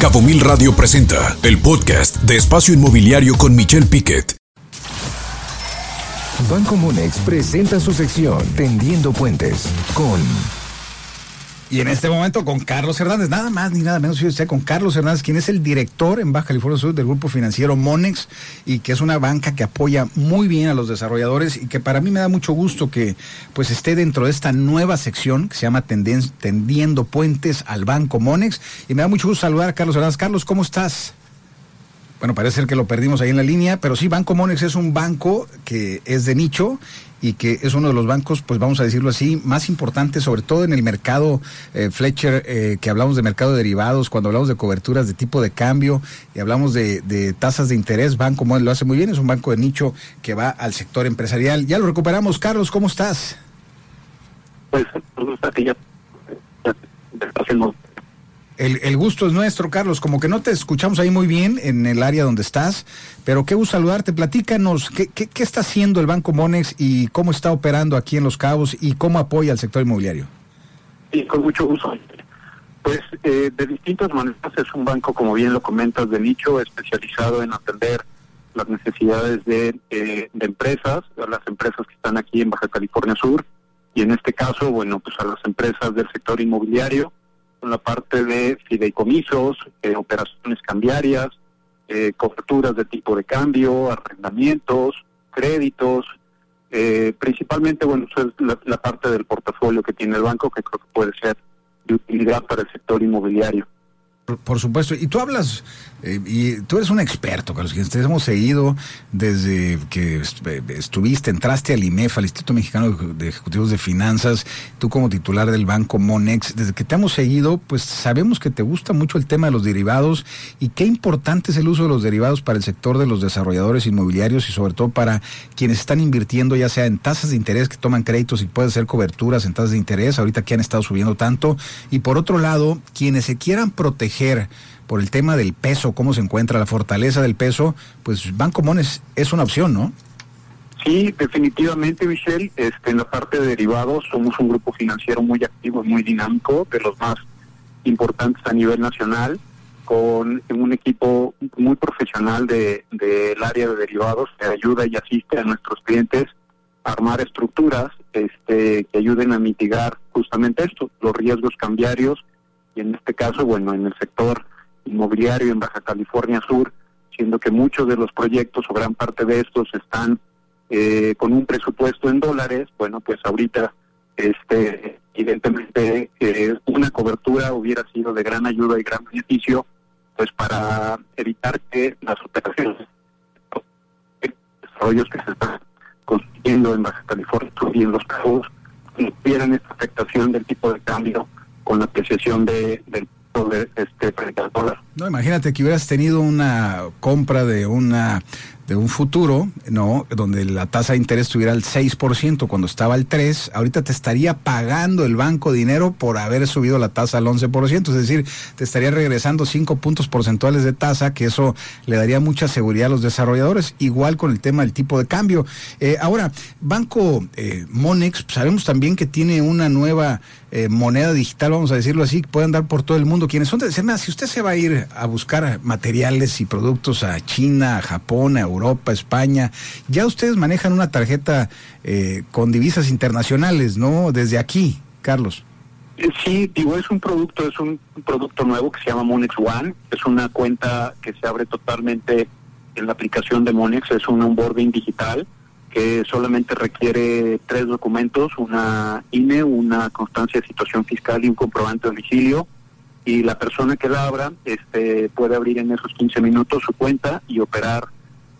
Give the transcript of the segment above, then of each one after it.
Cabo Mil Radio presenta el podcast de Espacio Inmobiliario con Michelle Piquet. Banco Monex presenta su sección Tendiendo Puentes con y en este momento con Carlos Hernández, nada más ni nada menos, usted con Carlos Hernández, quien es el director en Baja California Sur del grupo financiero Monex y que es una banca que apoya muy bien a los desarrolladores y que para mí me da mucho gusto que pues esté dentro de esta nueva sección que se llama Tendiendo Puentes al Banco Monex y me da mucho gusto saludar a Carlos Hernández. Carlos, ¿cómo estás? Bueno, parece ser que lo perdimos ahí en la línea, pero sí, Banco Monex es un banco que es de nicho y que es uno de los bancos, pues vamos a decirlo así, más importantes, sobre todo en el mercado eh, Fletcher, eh, que hablamos de mercado de derivados, cuando hablamos de coberturas de tipo de cambio y hablamos de, de tasas de interés, Banco Monex lo hace muy bien, es un banco de nicho que va al sector empresarial. Ya lo recuperamos, Carlos, ¿cómo estás? Pues, ya, ya, el, gusto es nuestro, Carlos. Como que no te escuchamos ahí muy bien en el área donde estás, pero qué gusto saludarte. Platícanos, ¿qué, qué, está haciendo el Banco Monex y cómo está operando aquí en Los Cabos y cómo apoya al sector inmobiliario? Sí, con mucho gusto. Pues eh, de distintas maneras es un banco, como bien lo comentas, de nicho, especializado en atender las necesidades de, eh, de empresas, las empresas que están aquí en Baja California Sur, y en este caso, bueno, pues a las empresas del sector inmobiliario, con la parte de fideicomisos, eh, operaciones cambiarias, eh, coberturas de tipo de cambio, arrendamientos, créditos, eh, principalmente, bueno, es la, la, parte del portafolio que tiene el banco que creo que puede ser de utilidad para el sector inmobiliario. Por, supuesto. Y tú hablas, eh, y tú eres un experto, Carlos, que te hemos seguido desde que estuviste, entraste al IMEF, al Instituto Mexicano de Ejecutivos de Finanzas, tú como titular del Banco Monex, desde que te hemos seguido, pues sabemos que te gusta mucho el tema de los derivados y qué importante es el uso de los derivados para el sector de los desarrolladores inmobiliarios y sobre todo para quienes están invirtiendo ya sea en tasas de interés que toman créditos y pueden ser coberturas en tasas de interés, ahorita que han estado subiendo tanto, y por otro lado, quienes se quieran proteger por el tema del peso, cómo se encuentra la fortaleza del peso, pues Banco Mones es una opción, ¿no? Sí, definitivamente, Michelle. Este, en la parte de derivados somos un grupo financiero muy activo y muy dinámico, de los más importantes a nivel nacional, con un equipo muy profesional del de, área de derivados que ayuda y asiste a nuestros clientes a armar estructuras este, que ayuden a mitigar justamente esto, los riesgos cambiarios y en este caso, bueno, en el sector inmobiliario en Baja California Sur, siendo que muchos de los proyectos o gran parte de estos están eh, con un presupuesto en dólares, bueno, pues ahorita, este, evidentemente, eh, una cobertura hubiera sido de gran ayuda y gran beneficio, pues para evitar que las operaciones, desarrollos que se están construyendo en Baja California Sur y en los cabos, tuvieran esta afectación del tipo de cambio con la apreciación de, del de este frente dólar. No, imagínate que hubieras tenido una compra de una de un futuro, ¿no? Donde la tasa de interés estuviera al 6% cuando estaba al 3, ahorita te estaría pagando el banco dinero por haber subido la tasa al 11%, es decir, te estaría regresando 5 puntos porcentuales de tasa, que eso le daría mucha seguridad a los desarrolladores, igual con el tema del tipo de cambio. Eh, ahora, Banco eh, Monex, sabemos también que tiene una nueva eh, moneda digital, vamos a decirlo así, que puede andar por todo el mundo. Quienes son de si usted se va a ir a buscar materiales y productos a China, a Japón, a Europa, Europa, España. Ya ustedes manejan una tarjeta eh, con divisas internacionales, ¿no? Desde aquí, Carlos. Eh, sí, digo, es un producto, es un producto nuevo que se llama Monex One. Es una cuenta que se abre totalmente en la aplicación de Monex. Es un onboarding digital que solamente requiere tres documentos, una INE, una constancia de situación fiscal y un comprobante de domicilio. Y la persona que la abra este, puede abrir en esos 15 minutos su cuenta y operar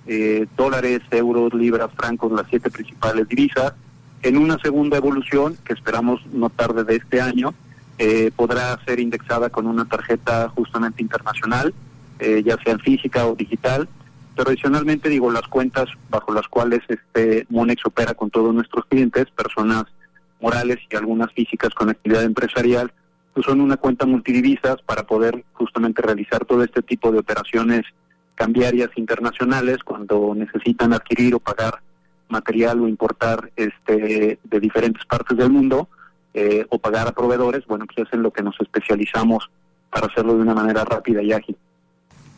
eh, dólares, euros, libras, francos, las siete principales divisas. En una segunda evolución, que esperamos no tarde de este año, eh, podrá ser indexada con una tarjeta justamente internacional, eh, ya sea física o digital. Pero adicionalmente, digo, las cuentas bajo las cuales este Monex opera con todos nuestros clientes, personas morales y algunas físicas con actividad empresarial, pues son una cuenta multidivisas para poder justamente realizar todo este tipo de operaciones cambiarias internacionales cuando necesitan adquirir o pagar material o importar este de diferentes partes del mundo eh, o pagar a proveedores, bueno, pues es en lo que nos especializamos para hacerlo de una manera rápida y ágil.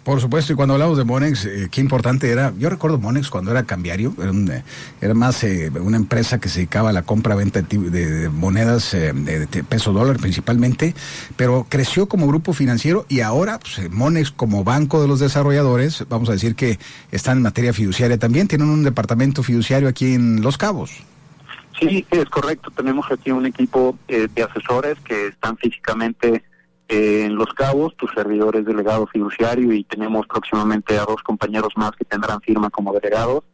Por supuesto, y cuando hablamos de Monex, eh, qué importante era. Yo recuerdo Monex cuando era cambiario, era, eh, era más eh, una empresa que se dedicaba a la compra-venta de, monedas de, peso dólar principalmente, pero creció como grupo financiero y ahora pues, Monex como banco de los desarrolladores, vamos a decir que están en materia fiduciaria también, tienen un departamento fiduciario aquí en Los Cabos. Sí, es correcto. Tenemos aquí un equipo de asesores que están físicamente en Los Cabos, tu servidor es delegado fiduciario y tenemos próximamente a dos compañeros más que tendrán firma como delegados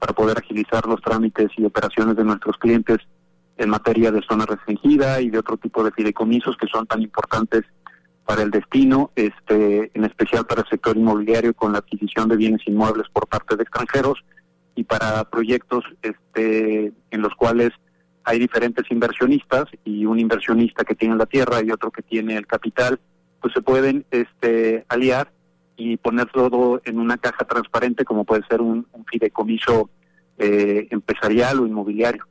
para poder agilizar los trámites y operaciones de nuestros clientes en materia de zona restringida y de otro tipo de fideicomisos que son tan importantes para el destino, este, en especial para el sector inmobiliario con la adquisición de bienes inmuebles por parte de extranjeros y para proyectos este, en los cuales hay diferentes inversionistas y un inversionista que tiene la tierra y otro que tiene el capital, pues se pueden este, aliar y poner todo en una caja transparente como puede ser un, fideicomiso eh, empresarial o inmobiliario.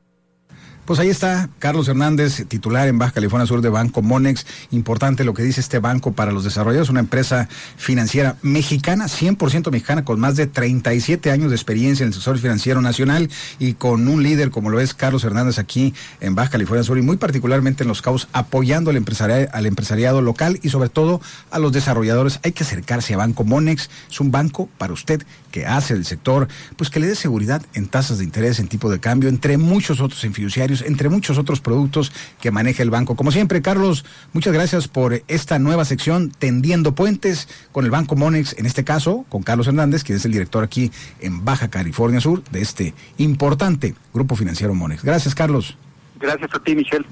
Pues ahí está Carlos Hernández, titular en Baja California Sur de Banco Monex. Importante lo que dice este banco para los desarrolladores, una empresa financiera mexicana, 100% mexicana, con más de 37 años de experiencia en el sector financiero nacional y con un líder como lo es Carlos Hernández aquí en Baja California Sur y muy particularmente en Los Cabos, apoyando al empresariado, al empresariado local y sobre todo a los desarrolladores. Hay que acercarse a Banco Monex, es un banco para usted que hace el sector, pues que le dé seguridad en tasas de interés, en tipo de cambio, entre muchos otros en fiduciarios entre muchos otros productos que maneja el banco. Como siempre, Carlos, muchas gracias por esta nueva sección Tendiendo Puentes con el Banco Monex, en este caso con Carlos Hernández, quien es el director aquí en Baja California Sur de este importante grupo financiero Monex. Gracias, Carlos. Gracias a ti, Michelle.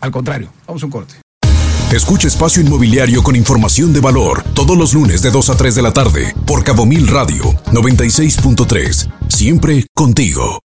Al contrario, vamos a un corte. Escucha Espacio Inmobiliario con información de valor todos los lunes de 2 a 3 de la tarde por Cabo Mil Radio 96.3. Siempre contigo.